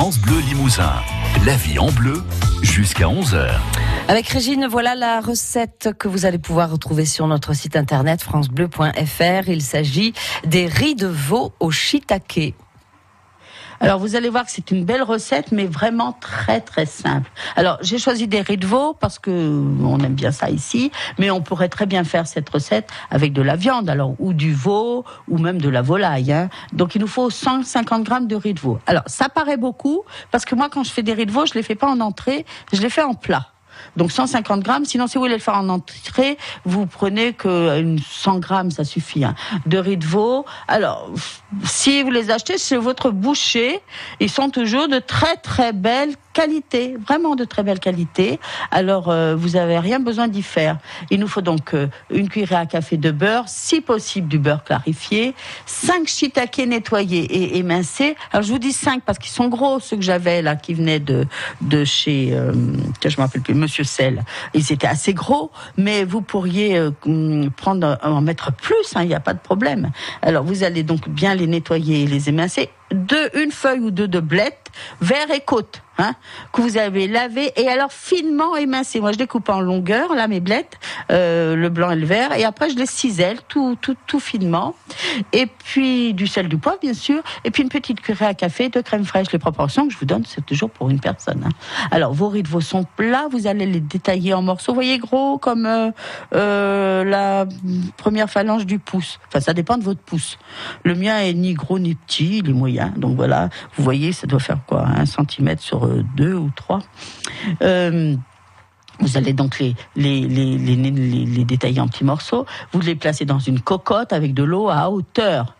France Bleu Limousin. La vie en bleu jusqu'à 11h. Avec Régine, voilà la recette que vous allez pouvoir retrouver sur notre site internet francebleu.fr. Il s'agit des riz de veau au shiitake. Alors vous allez voir que c'est une belle recette, mais vraiment très très simple. Alors j'ai choisi des riz de veau parce que on aime bien ça ici, mais on pourrait très bien faire cette recette avec de la viande, alors ou du veau ou même de la volaille. Hein. Donc il nous faut 150 grammes de riz de veau. Alors ça paraît beaucoup parce que moi quand je fais des riz de veau, je les fais pas en entrée, je les fais en plat. Donc 150 grammes. Sinon, si vous voulez le faire en entrée, vous prenez que 100 grammes, ça suffit. Hein, de riz de veau. Alors, si vous les achetez chez votre boucher, ils sont toujours de très très belles qualité, vraiment de très belle qualité. Alors, euh, vous avez rien besoin d'y faire. Il nous faut donc euh, une cuillerée à café de beurre, si possible du beurre clarifié, cinq shiitake nettoyés et émincés. Alors, je vous dis cinq parce qu'ils sont gros, ceux que j'avais là, qui venaient de de chez, euh, je me rappelle plus, Monsieur Sel. Ils étaient assez gros, mais vous pourriez euh, prendre en mettre plus. Hein, il n'y a pas de problème. Alors, vous allez donc bien les nettoyer et les émincer. Deux, une feuille ou deux de blettes, vert et côte. Hein, que vous avez lavé et alors finement émincé. Moi, je découpe en longueur, là, mes blettes, euh, le blanc et le vert, et après, je les cisèle tout, tout, tout finement. Et puis, du sel, du poivre, bien sûr, et puis une petite cuillerée à café de crème fraîche. Les proportions que je vous donne, c'est toujours pour une personne. Hein. Alors, vos de veau sont plats, vous allez les détailler en morceaux, vous voyez, gros, comme euh, euh, la première phalange du pouce. Enfin, ça dépend de votre pouce. Le mien est ni gros ni petit, il est moyen. Donc voilà, vous voyez, ça doit faire quoi, un centimètre sur deux ou trois. Euh, vous allez donc les, détailler en petits morceaux. Vous les placez dans une cocotte avec de l'eau à hauteur,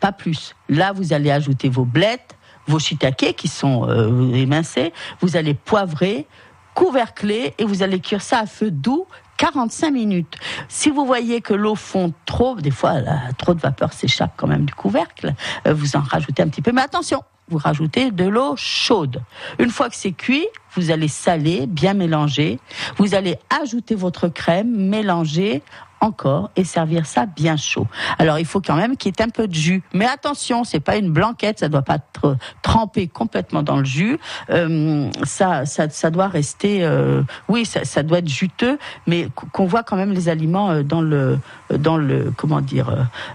pas plus. Là, vous allez ajouter vos blettes, vos shiitake qui sont euh, émincés. Vous allez poivrer, couvercler et vous allez cuire ça à feu doux 45 minutes. Si vous voyez que l'eau fond trop, des fois trop de vapeur s'échappe quand même du couvercle, euh, vous en rajoutez un petit peu. Mais attention, vous rajoutez de l'eau chaude. Une fois que c'est cuit, vous allez saler, bien mélanger. Vous allez ajouter votre crème, mélanger encore et servir ça bien chaud. Alors il faut quand même qu'il y ait un peu de jus, mais attention, c'est pas une blanquette, ça doit pas être trempé complètement dans le jus. Euh, ça, ça, doit rester, euh, oui, ça, doit être juteux, mais qu'on voit quand même les aliments euh, dans le, dans le, comment dire,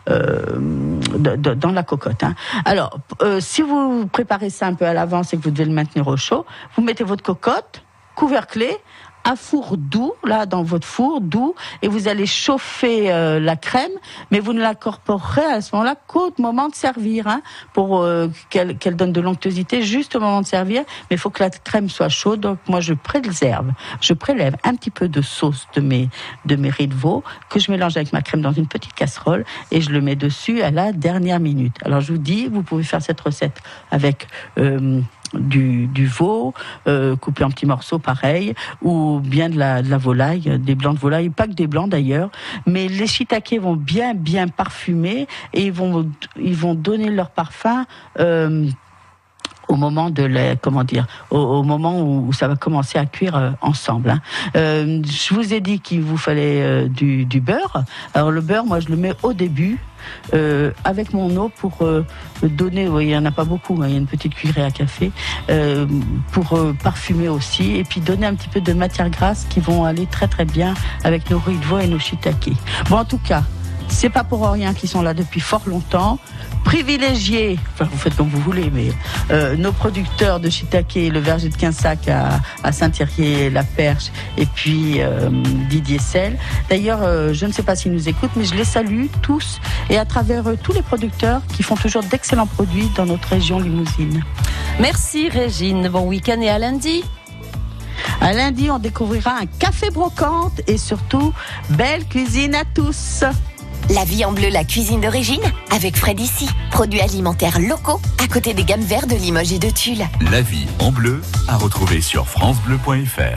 dans la cocotte. Hein. Alors, si vous préparez ça un peu à l'avance et que vous devez le maintenir au chaud, vous mettez votre cocotte, couverclé, à four doux, là, dans votre four doux, et vous allez chauffer euh, la crème, mais vous ne l'incorporerez à ce moment-là qu'au moment de servir, hein, pour euh, qu'elle donne de l'onctuosité juste au moment de servir. Mais il faut que la crème soit chaude, donc moi je préserve, je prélève un petit peu de sauce de mes de mes riz de veau que je mélange avec ma crème dans une petite casserole et je le mets dessus à la dernière minute. Alors je vous dis, vous pouvez faire cette recette avec euh, du, veau euh, coupé en petits morceaux pareil, ou bien de la, volaille, des blancs de volaille, pas que des blancs d'ailleurs, mais les shiitake vont bien bien parfumer et ils vont ils vont donner leur parfum. Euh, au moment de la, comment dire, au, moment où, ça va commencer à cuire euh, ensemble. Hein. je vous ai dit qu'il vous fallait du, du, beurre. Alors le beurre, moi je le mets au début euh, avec mon eau pour euh, donner, il n'y en a pas beaucoup, hein, il y a une petite cuillerée à café, euh, pour parfumer aussi, et puis donner un petit peu de matière grasse qui vont aller très très bien avec nos riz de veau et nos shiitake. Bon, en tout cas, c'est pas pour rien qu'ils sont là depuis fort longtemps. Privilégiés, enfin vous faites comme vous voulez, mais euh, nos producteurs de shiitake, le verger de Quinsac à, à Saint-Thierry, La Perche, et puis euh, Didier Sel. D'ailleurs, euh, je ne sais pas s'ils nous écoutent, mais je les salue tous et à travers eux tous les producteurs qui font toujours d'excellents produits dans notre région limousine. Merci Régine, bon week-end et à lundi. À lundi, on découvrira un café brocante et surtout belle cuisine à tous. La vie en bleu, la cuisine d'origine, avec Fred ici. Produits alimentaires locaux, à côté des gammes vertes de Limoges et de Tulle. La vie en bleu, à retrouver sur FranceBleu.fr.